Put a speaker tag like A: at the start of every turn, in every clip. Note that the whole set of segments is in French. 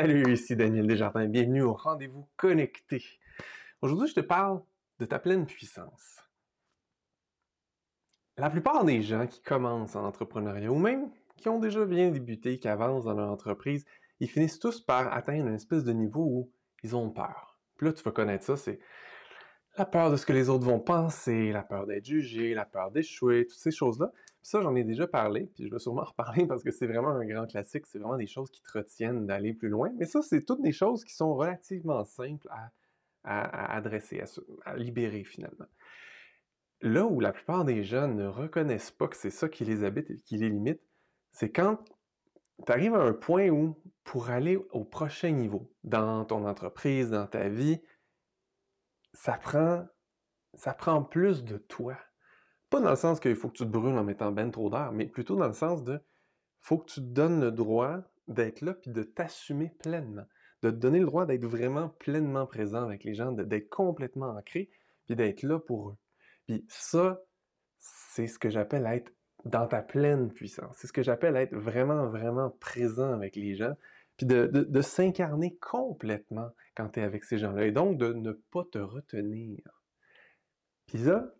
A: Salut, ici Daniel Desjardins. Bienvenue au rendez-vous connecté. Aujourd'hui, je te parle de ta pleine puissance. La plupart des gens qui commencent en entrepreneuriat ou même qui ont déjà bien débuté, qui avancent dans leur entreprise, ils finissent tous par atteindre une espèce de niveau où ils ont peur. Puis là, tu vas connaître ça, c'est la peur de ce que les autres vont penser, la peur d'être jugé, la peur d'échouer, toutes ces choses-là. Ça, j'en ai déjà parlé, puis je vais sûrement en reparler parce que c'est vraiment un grand classique, c'est vraiment des choses qui te retiennent d'aller plus loin. Mais ça, c'est toutes des choses qui sont relativement simples à, adresser, à, libérer finalement. Là où la plupart des gens ne reconnaissent pas que c'est ça qui les habite et qui les limite, c'est quand tu arrives à un point où, pour aller au prochain niveau, dans ton entreprise, dans ta vie, ça prend, ça prend plus de toi. Pas dans le sens qu'il faut que tu te brûles en mettant ben trop d'air, mais plutôt dans le sens de faut que tu te donnes le droit d'être là puis de t'assumer pleinement, de te donner le droit d'être vraiment pleinement présent avec les gens, d'être complètement ancré puis d'être là pour eux. Puis ça, c'est ce que j'appelle être dans ta pleine puissance. C'est ce que j'appelle être vraiment, vraiment présent avec les gens puis de, s'incarner complètement quand tu es avec ces gens-là, et donc de ne pas te retenir. Puis ça,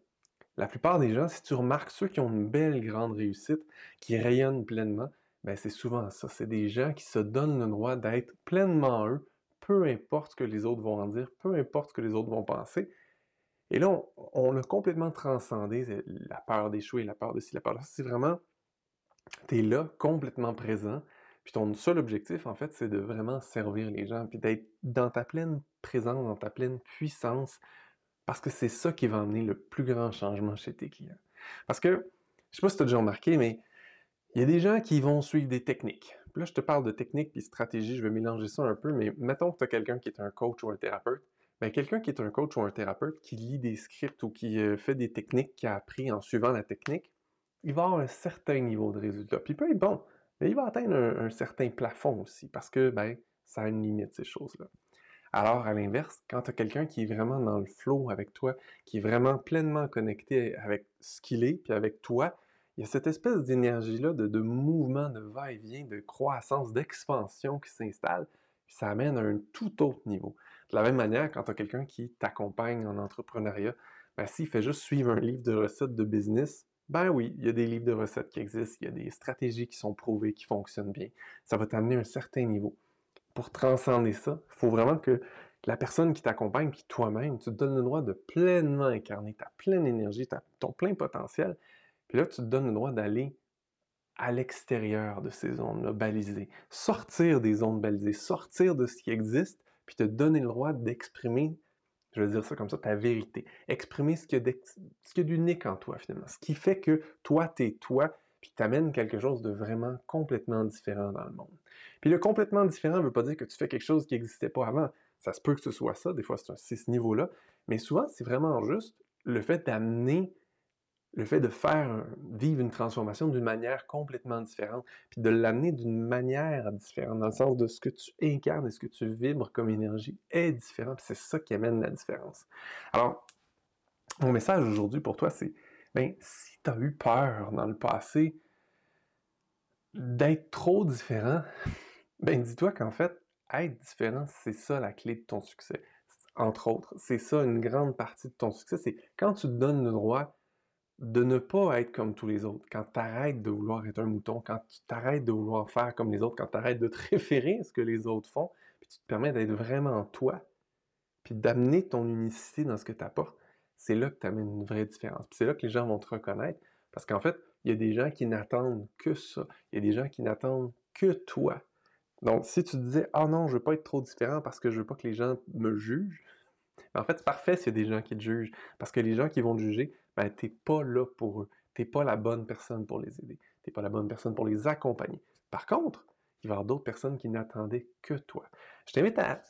A: la plupart des gens, si tu remarques ceux qui ont une belle grande réussite, qui rayonnent pleinement, ben c'est souvent ça. C'est des gens qui se donnent le droit d'être pleinement eux, peu importe ce que les autres vont en dire, peu importe ce que les autres vont penser. Et là, on, a complètement transcendé la peur d'échouer, la peur de ci, la peur de ça. C'est vraiment, tu es là, complètement présent, puis ton seul objectif, en fait, c'est de vraiment servir les gens, puis d'être dans ta pleine présence, dans ta pleine puissance, parce que c'est ça qui va amener le plus grand changement chez tes clients. Parce que, je sais pas si tu as déjà remarqué, mais il y a des gens qui vont suivre des techniques. Puis là, je te parle de techniques puis stratégie, je vais mélanger ça un peu, mais mettons que tu as quelqu'un qui est un coach ou un thérapeute. Bien, quelqu'un qui est un coach ou un thérapeute qui lit des scripts ou qui euh, fait des techniques qu'il a appris en suivant la technique, il va avoir un certain niveau de résultat. Puis il peut être bon, mais il va atteindre un, certain plafond aussi, parce que ben, ça a une limite, ces choses-là. Alors, à l'inverse, quand tu as quelqu'un qui est vraiment dans le flow avec toi, qui est vraiment pleinement connecté avec ce qu'il est, puis avec toi, il y a cette espèce d'énergie-là, de, mouvement, de va-et-vient, de croissance, d'expansion qui s'installe, puis ça amène à un tout autre niveau. De la même manière, quand tu as quelqu'un qui t'accompagne en entrepreneuriat, ben, s'il fait juste suivre un livre de recettes de business, ben oui, il y a des livres de recettes qui existent, il y a des stratégies qui sont prouvées, qui fonctionnent bien. Ça va t'amener à un certain niveau. Pour transcender ça, il faut vraiment que la personne qui t'accompagne, puis toi-même, tu te donnes le droit de pleinement incarner ta pleine énergie, ton plein potentiel. Puis là, tu te donnes le droit d'aller à l'extérieur de ces zones-là balisées, sortir des zones balisées, sortir de ce qui existe, puis te donner le droit d'exprimer je vais dire ça comme ça, ta vérité. Exprimer ce qu'il y a d'unique en toi, finalement. Ce qui fait que toi, t'es toi, puis t'amènes quelque chose de vraiment complètement différent dans le monde. Puis le complètement différent ne veut pas dire que tu fais quelque chose qui n'existait pas avant. Ça se peut que ce soit ça, des fois c'est ce niveau-là, mais souvent c'est vraiment juste le fait d'amener le fait de faire vivre une transformation d'une manière complètement différente, puis de l'amener d'une manière différente, dans le sens de ce que tu incarnes et ce que tu vibres comme énergie est différent, c'est ça qui amène la différence. Alors, mon message aujourd'hui pour toi, c'est, ben, si tu as eu peur dans le passé d'être trop différent, ben, dis-toi qu'en fait, être différent, c'est ça la clé de ton succès. Entre autres, c'est ça une grande partie de ton succès, c'est quand tu te donnes le droit de ne pas être comme tous les autres. Quand tu arrêtes de vouloir être un mouton, quand tu t'arrêtes de vouloir faire comme les autres, quand tu arrêtes de te référer à ce que les autres font, puis tu te permets d'être vraiment toi, puis d'amener ton unicité dans ce que tu apportes, c'est là que tu amènes une vraie différence. C'est là que les gens vont te reconnaître, parce qu'en fait, il y a des gens qui n'attendent que ça. Il y a des gens qui n'attendent que toi. Donc, si tu te disais, ah non, je veux pas être trop différent parce que je veux pas que les gens me jugent, en fait, c'est parfait s'il y a des gens qui te jugent. Parce que les gens qui vont te juger, ben, t'es pas là pour eux. T'es pas la bonne personne pour les aider. T'es pas la bonne personne pour les accompagner. Par contre, il va y avoir d'autres personnes qui n'attendaient que toi. Je t'invite à,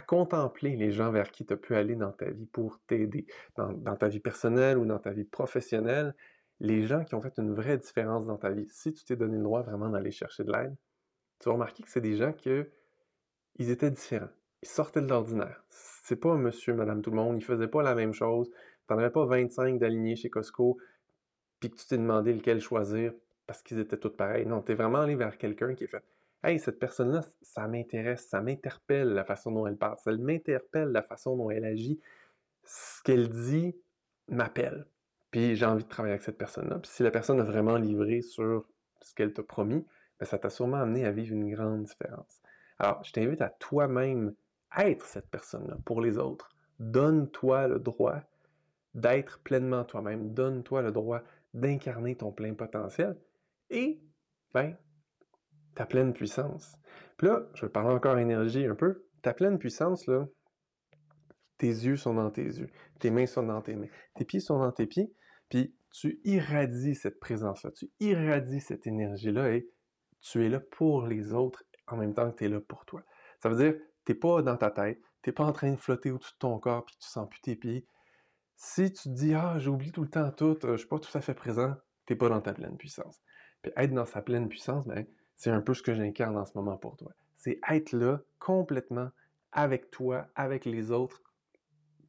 A: contempler les gens vers qui tu as pu aller dans ta vie pour t'aider, dans, ta vie personnelle ou dans ta vie professionnelle, les gens qui ont fait une vraie différence dans ta vie. Si tu t'es donné le droit vraiment d'aller chercher de l'aide, tu vas remarquer que c'est des gens qui ils étaient différents il sortait de l'ordinaire. C'est pas monsieur, madame, tout le monde. Il faisait pas la même chose. T'en avais pas 25 d'alignés chez Costco, puis que tu t'es demandé lequel choisir parce qu'ils étaient tous pareils. Non, t'es vraiment allé vers quelqu'un qui a fait Hey, cette personne-là, ça m'intéresse, ça m'interpelle la façon dont elle parle, ça m'interpelle la façon dont elle agit. Ce qu'elle dit m'appelle. Puis j'ai envie de travailler avec cette personne-là. Puis si la personne a vraiment livré sur ce qu'elle t'a promis, bien, ça t'a sûrement amené à vivre une grande différence. Alors, je t'invite à toi-même être cette personne-là pour les autres. Donne-toi le droit d'être pleinement toi-même. Donne-toi le droit d'incarner ton plein potentiel et, ben, ta pleine puissance. Puis là, je vais parler encore énergie un peu. Ta pleine puissance, là, tes yeux sont dans tes yeux, tes mains sont dans tes mains, tes pieds sont dans tes pieds, puis tu irradies cette présence-là, tu irradies cette énergie-là et tu es là pour les autres en même temps que tu es là pour toi. Ça veut dire, tu n'es pas dans ta tête, tu n'es pas en train de flotter au-dessus de ton corps puis tu sens plus tes pieds. Si tu te dis, ah, j'oublie tout le temps tout, euh, je ne suis pas tout à fait présent, tu n'es pas dans ta pleine puissance. Puis être dans sa pleine puissance, ben, c'est un peu ce que j'incarne en ce moment pour toi. C'est être là complètement avec toi, avec les autres.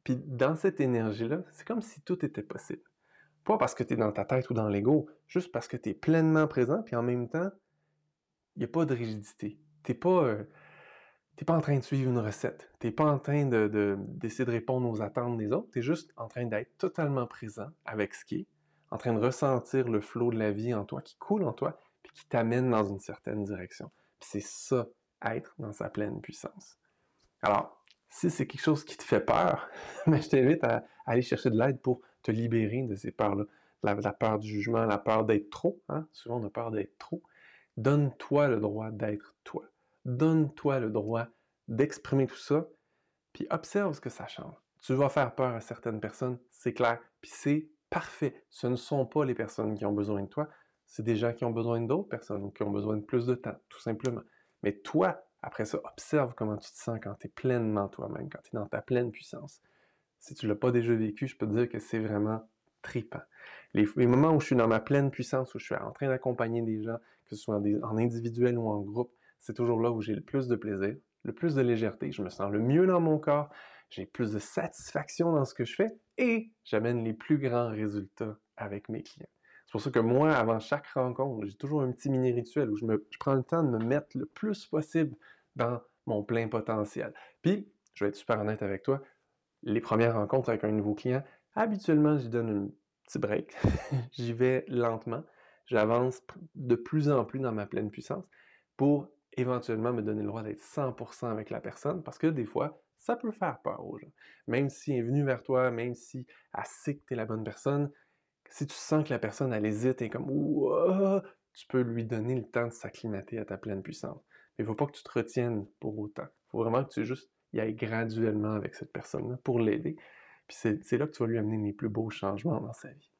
A: Puis dans cette énergie-là, c'est comme si tout était possible. Pas parce que tu es dans ta tête ou dans l'ego, juste parce que tu es pleinement présent, puis en même temps, il n'y a pas de rigidité. Tu n'es pas, euh, pas en train de suivre une recette. Tu n'es pas en train d'essayer de, de répondre aux attentes des autres. Tu es juste en train d'être totalement présent avec ce qui est, en train de ressentir le flot de la vie en toi, qui coule en toi, qui t'amène dans une certaine direction. C'est ça, être dans sa pleine puissance. Alors, si c'est quelque chose qui te fait peur, ben, je t'invite à, aller chercher de l'aide pour te libérer de ces peurs-là. La, peur du jugement, la peur d'être trop. Hein? Souvent, on a peur d'être trop. Donne-toi le droit d'être toi. Donne-toi le droit d'exprimer tout ça, puis observe ce que ça change. Tu vas faire peur à certaines personnes, c'est clair, puis c'est parfait. Ce ne sont pas les personnes qui ont besoin de toi, c'est des gens qui ont besoin d'autres personnes, qui ont besoin de plus de temps, tout simplement. Mais toi, après ça, observe comment tu te sens quand tu es pleinement toi-même, quand tu es dans ta pleine puissance. Si tu ne l'as pas déjà vécu, je peux te dire que c'est vraiment tripant. Les, moments où je suis dans ma pleine puissance, où je suis en train d'accompagner des gens, que ce soit en individuel ou en groupe, c'est toujours là où j'ai le plus de plaisir, le plus de légèreté, je me sens le mieux dans mon corps, j'ai plus de satisfaction dans ce que je fais et j'amène les plus grands résultats avec mes clients. C'est pour ça que moi, avant chaque rencontre, j'ai toujours un petit mini-rituel où je, prends le temps de me mettre le plus possible dans mon plein potentiel. Puis, je vais être super honnête avec toi, les premières rencontres avec un nouveau client, habituellement, j'y donne un petit break. j'y vais lentement. J'avance de plus en plus dans ma pleine puissance pour éventuellement me donner le droit d'être 100% avec la personne parce que des fois, ça peut faire peur aux gens. Même si elle est venue vers toi, même si elle sait que tu es la bonne personne, si tu sens que la personne, elle hésite et comme tu peux lui donner le temps de s'acclimater à ta pleine puissance. Mais il ne faut pas que tu te retiennes pour autant. Il faut vraiment que tu juste y ailles graduellement avec cette personne-là pour l'aider. Puis c'est là que tu vas lui amener les plus beaux changements dans sa vie.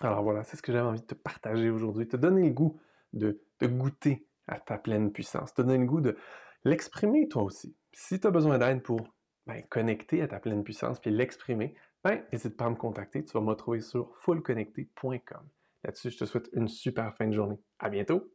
A: Alors voilà, c'est ce que j'avais envie de te partager aujourd'hui, te donner le goût de, de goûter à ta pleine puissance, te donner le goût de l'exprimer toi aussi. Si tu as besoin d'aide pour ben, connecter à ta pleine puissance puis l'exprimer, ben, n'hésite pas à me contacter. Tu vas me retrouver sur fullconnecté.com. Là-dessus, je te souhaite une super fin de journée. À bientôt!